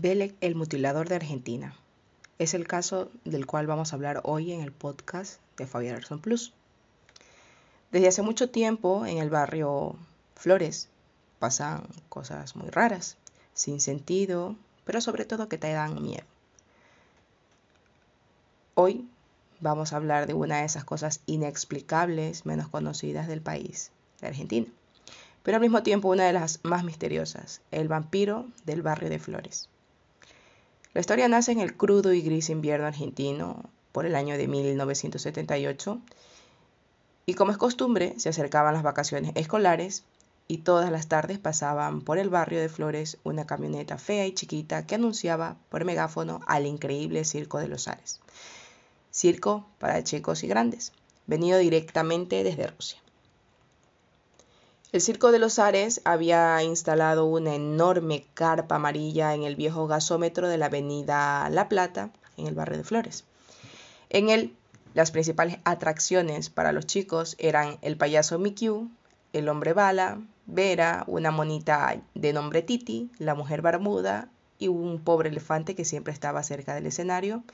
Belek el mutilador de Argentina. Es el caso del cual vamos a hablar hoy en el podcast de Fabián Arson Plus. Desde hace mucho tiempo en el barrio Flores pasan cosas muy raras, sin sentido, pero sobre todo que te dan miedo. Hoy vamos a hablar de una de esas cosas inexplicables, menos conocidas del país, de Argentina, pero al mismo tiempo una de las más misteriosas, el vampiro del barrio de Flores. La historia nace en el crudo y gris invierno argentino por el año de 1978 y como es costumbre se acercaban las vacaciones escolares y todas las tardes pasaban por el barrio de Flores una camioneta fea y chiquita que anunciaba por megáfono al increíble Circo de los Ares. Circo para chicos y grandes, venido directamente desde Rusia. El Circo de los Ares había instalado una enorme carpa amarilla en el viejo gasómetro de la avenida La Plata, en el barrio de Flores. En él, las principales atracciones para los chicos eran el payaso Mickey, el hombre bala, Vera, una monita de nombre Titi, la mujer barbuda y un pobre elefante que siempre estaba cerca del escenario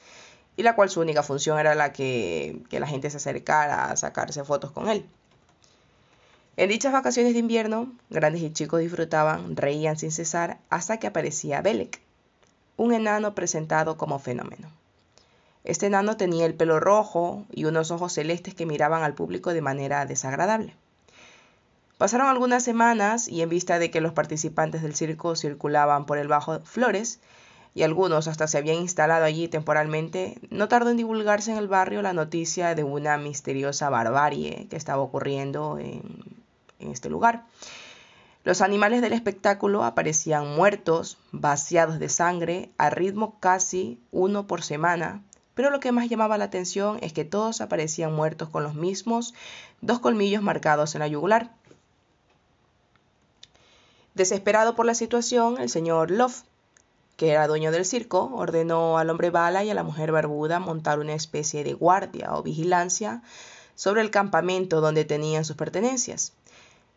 y la cual su única función era la que la gente se acercara a sacarse fotos con él. En dichas vacaciones de invierno, grandes y chicos disfrutaban, reían sin cesar hasta que aparecía Belek, un enano presentado como fenómeno. Este enano tenía el pelo rojo y unos ojos celestes que miraban al público de manera desagradable. Pasaron algunas semanas y en vista de que los participantes del circo circulaban por el Bajo Flores y algunos hasta se habían instalado allí temporalmente, no tardó en divulgarse en el barrio la noticia de una misteriosa barbarie que estaba ocurriendo en en este lugar. Los animales del espectáculo aparecían muertos, vaciados de sangre, a ritmo casi uno por semana, pero lo que más llamaba la atención es que todos aparecían muertos con los mismos dos colmillos marcados en la yugular. Desesperado por la situación, el señor Love, que era dueño del circo, ordenó al hombre bala y a la mujer barbuda montar una especie de guardia o vigilancia sobre el campamento donde tenían sus pertenencias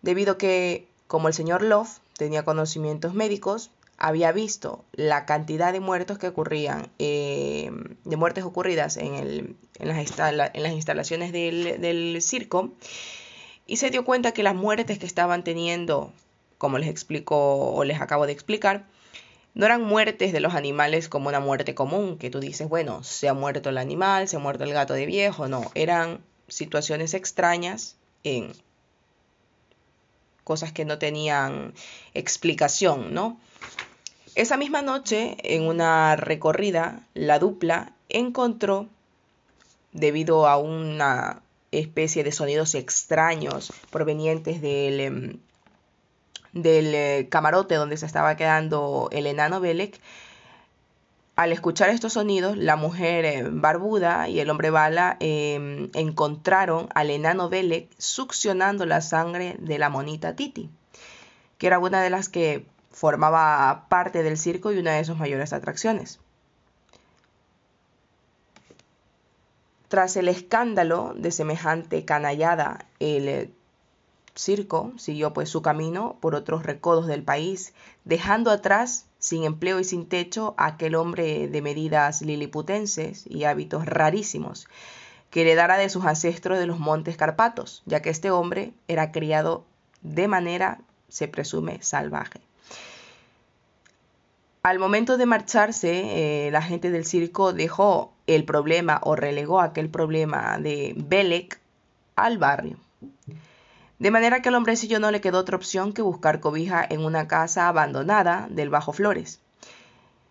debido que, como el señor Love tenía conocimientos médicos, había visto la cantidad de muertos que ocurrían, eh, de muertes ocurridas en, el, en, las, en las, instalaciones del, del, circo, y se dio cuenta que las muertes que estaban teniendo, como les explico o les acabo de explicar, no eran muertes de los animales como una muerte común, que tú dices, bueno, se ha muerto el animal, se ha muerto el gato de viejo, no, eran situaciones extrañas en cosas que no tenían explicación, ¿no? Esa misma noche, en una recorrida, la dupla encontró, debido a una especie de sonidos extraños provenientes del, em, del eh, camarote donde se estaba quedando el enano Belek, al escuchar estos sonidos, la mujer eh, barbuda y el hombre bala em, encontraron al enano Belek succionando la sangre de la monita Titi, que era una de las que formaba parte del circo y una de sus mayores atracciones. Tras el escándalo de semejante canallada, el eh, circo siguió pues su camino por otros recodos del país, dejando atrás sin empleo y sin techo, aquel hombre de medidas liliputenses y hábitos rarísimos, que heredara de sus ancestros de los montes Carpatos, ya que este hombre era criado de manera, se presume, salvaje. Al momento de marcharse, eh, la gente del circo dejó el problema o relegó aquel problema de Belek al barrio. De manera que al hombrecillo no le quedó otra opción que buscar cobija en una casa abandonada del Bajo Flores.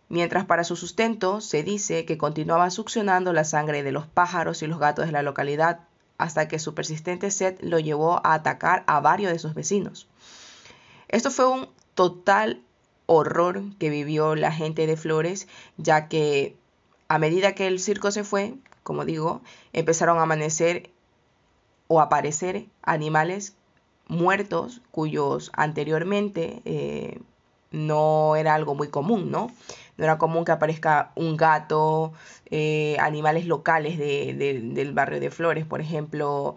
Mientras para su sustento se dice que continuaba succionando la sangre de los pájaros y los gatos de la localidad hasta que su persistente sed lo llevó a atacar a varios de sus vecinos. Esto fue un total horror que vivió la gente de Flores, ya que a medida que el circo se fue, como digo, empezaron a amanecer o aparecer animales muertos cuyos anteriormente eh, no era algo muy común, ¿no? No era común que aparezca un gato, eh, animales locales del barrio de Flores, por ejemplo,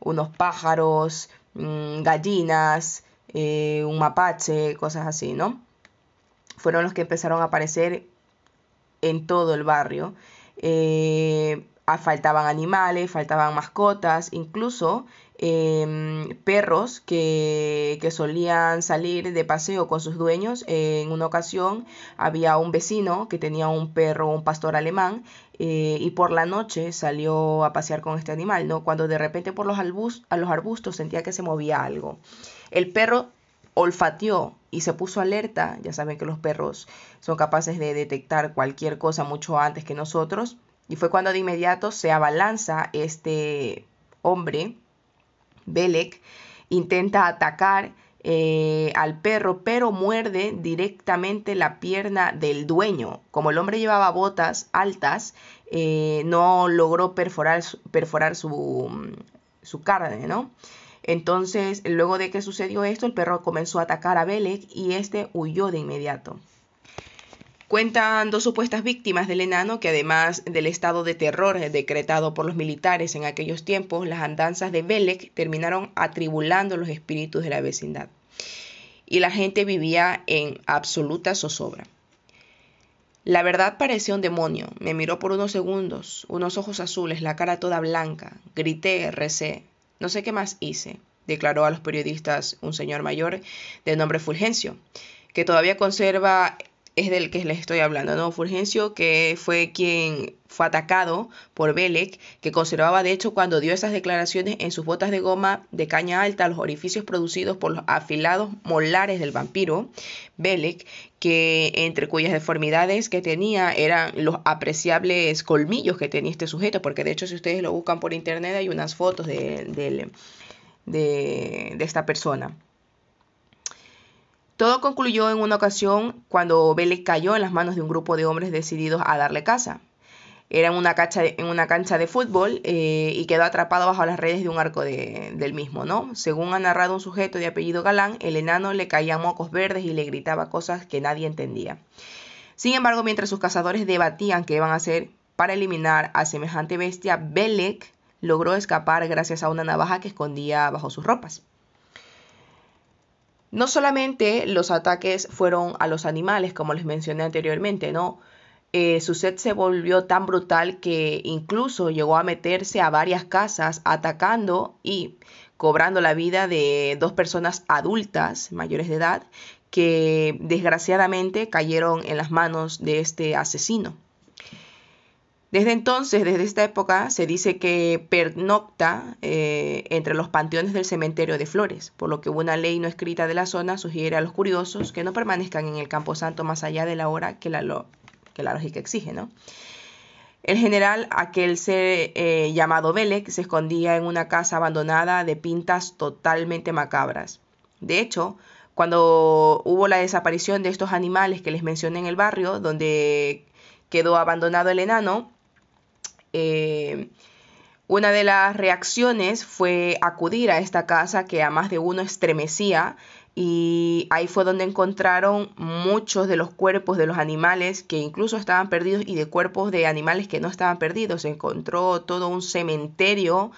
unos pájaros, mm, gallinas, eh, un mapache, cosas así, ¿no? fueron los que empezaron a aparecer en todo el barrio. Faltaban animales, faltaban mascotas, incluso em, perros que, que, solían salir de paseo con sus dueños. en una ocasión había un vecino que tenía un perro, un pastor alemán, eh, y por la noche salió a pasear con este animal, ¿no? Cuando de repente por los, a los arbustos sentía que se movía algo. El perro olfateó y se puso alerta, ya saben que los perros son capaces de detectar cualquier cosa mucho antes que nosotros, y fue cuando de inmediato se abalanza este hombre, Belek, intenta atacar eh, al perro, pero muerde directamente la pierna del dueño. Como el hombre llevaba botas altas, eh, no logró perforar, perforar su, su carne, ¿no? Entonces, luego de que sucedió esto, el perro comenzó a atacar a Belek y este huyó de inmediato. Cuentan dos supuestas víctimas del enano que además del estado de terror decretado por los militares en aquellos tiempos, las andanzas de Belek terminaron atribulando los espíritus de la vecindad. Y la gente vivía en absoluta zozobra. La verdad parecía un demonio. Me miró por unos segundos, unos ojos azules, la cara toda blanca. Grité, recé. No sé qué más hice, declaró a los periodistas un señor mayor de nombre Fulgencio, que todavía conserva es del que les estoy hablando, ¿no? Fulgencio, que fue quien fue atacado por Belek, que conservaba de hecho cuando dio esas declaraciones en sus botas de goma de caña alta los orificios producidos por los afilados molares del vampiro, Belek, que entre cuyas deformidades que tenía eran los apreciables colmillos que tenía este sujeto, porque de hecho si ustedes lo buscan por internet hay unas fotos de, de, de esta persona. Todo concluyó en una ocasión cuando Belek cayó en las manos de un grupo de hombres decididos a darle caza. Era en una, cancha de, en una cancha de fútbol eh, y quedó atrapado bajo las redes de un arco del mismo, ¿no? Según ha narrado un sujeto de apellido Galán, el enano le caía mocos verdes y le gritaba cosas que nadie entendía. Sin embargo, mientras sus cazadores debatían qué iban a hacer para eliminar a semejante bestia, Belek logró escapar gracias a una navaja que escondía bajo sus ropas. No solamente los ataques fueron a los animales, como les mencioné anteriormente, ¿no? Eh, su sed se volvió tan brutal que incluso llegó a meterse a varias casas atacando y cobrando la vida de dos personas adultas mayores de edad que desgraciadamente cayeron en las manos de este asesino. Desde entonces, desde esta época, se dice que pernocta eh, entre los panteones del cementerio de Flores, por lo que una ley no escrita de la zona sugiere a los curiosos que no permanezcan en el Camposanto más allá de la hora que la, lógica exige, ¿no? El general, aquel ser eh, llamado Belek, se escondía en una casa abandonada de pintas totalmente macabras. De hecho, cuando hubo la desaparición de estos animales que les mencioné en el barrio, donde quedó abandonado el enano, eh, una de las reacciones fue acudir a esta casa que a más de uno estremecía y ahí fue donde encontraron muchos de los cuerpos de los animales que incluso estaban perdidos y de cuerpos de animales que no estaban perdidos. Se encontró todo un cementerio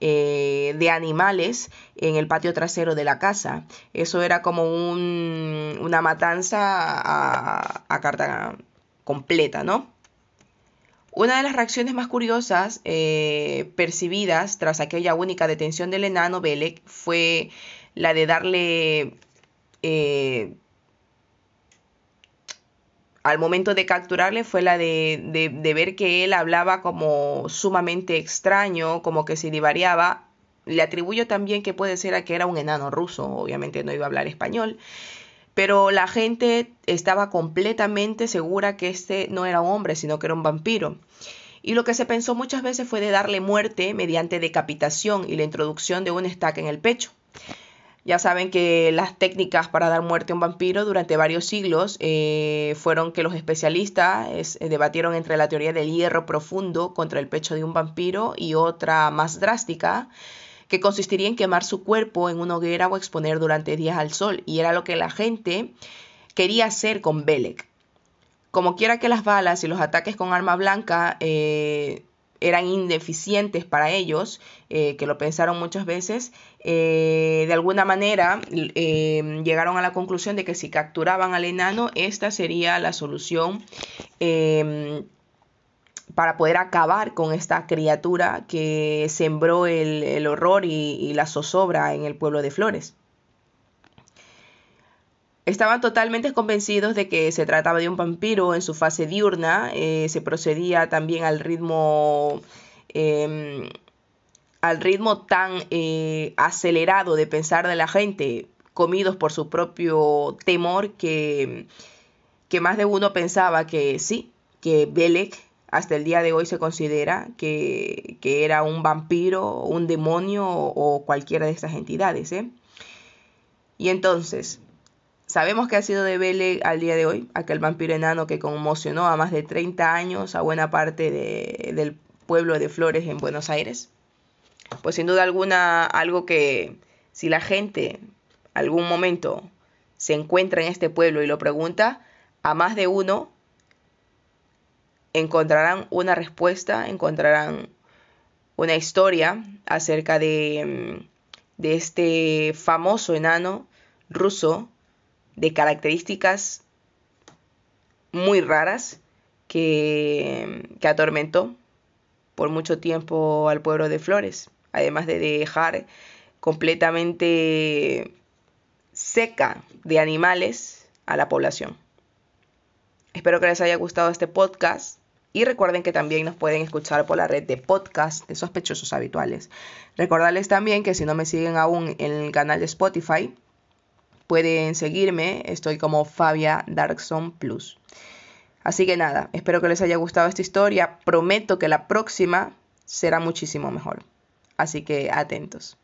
eh, de animales en el patio trasero de la casa. Eso era como una matanza a, a carta completa, ¿no? Una de las reacciones más curiosas eh, percibidas tras aquella única detención del enano Belek fue la de darle eh, al momento de capturarle fue la de, de, ver que él hablaba como sumamente extraño, como que se divariaba. Le atribuyo también que puede ser a que era un enano ruso, obviamente no iba a hablar español pero la gente estaba completamente segura que este no era un hombre, sino que era un vampiro. Y lo que se pensó muchas veces fue de darle muerte mediante decapitación y la introducción de un estaca en el pecho. Ya saben que las técnicas para dar muerte a un vampiro durante varios siglos eh, fueron que los especialistas eh, debatieron entre la teoría del hierro profundo contra el pecho de un vampiro y otra más drástica, que consistiría en quemar su cuerpo en una hoguera o exponer durante días al sol, y era lo que la gente quería hacer con Belek. Como quiera que las balas y los ataques con arma blanca eh, eran ineficientes para ellos, eh, que lo pensaron muchas veces, eh, de alguna manera llegaron a la conclusión de que si capturaban al enano, esta sería la solución para poder acabar con esta criatura que sembró el, horror y la zozobra en el pueblo de Flores. Estaban totalmente convencidos de que se trataba de un vampiro en su fase diurna. Eh, se procedía también al ritmo. Em, al ritmo tan eh, acelerado de pensar de la gente, comidos por su propio temor, que, que más de uno pensaba que sí, que Belek hasta el día de hoy se considera que, que era un vampiro, un demonio o, cualquiera de estas entidades. ¿eh? Y entonces, Sabemos que ha sido de Bele al día de hoy, aquel vampiro enano que conmocionó a más de 30 años a buena parte del pueblo de Flores en Buenos Aires. Pues sin duda alguna, algo que si la gente algún momento se encuentra en este pueblo y lo pregunta, a más de uno encontrarán una respuesta, encontrarán una historia acerca de, de este famoso enano ruso de características muy raras que, que atormentó por mucho tiempo al pueblo de Flores, además de dejar completamente seca de animales a la población. Espero que les haya gustado este podcast y recuerden que también nos pueden escuchar por la red de podcast de sospechosos habituales. Recordarles también que si no me siguen aún en el canal de Spotify, Pueden seguirme, estoy como Fabia Darkson Plus. Así que nada, espero que les haya gustado esta historia. Prometo que la próxima será muchísimo mejor. Así que atentos.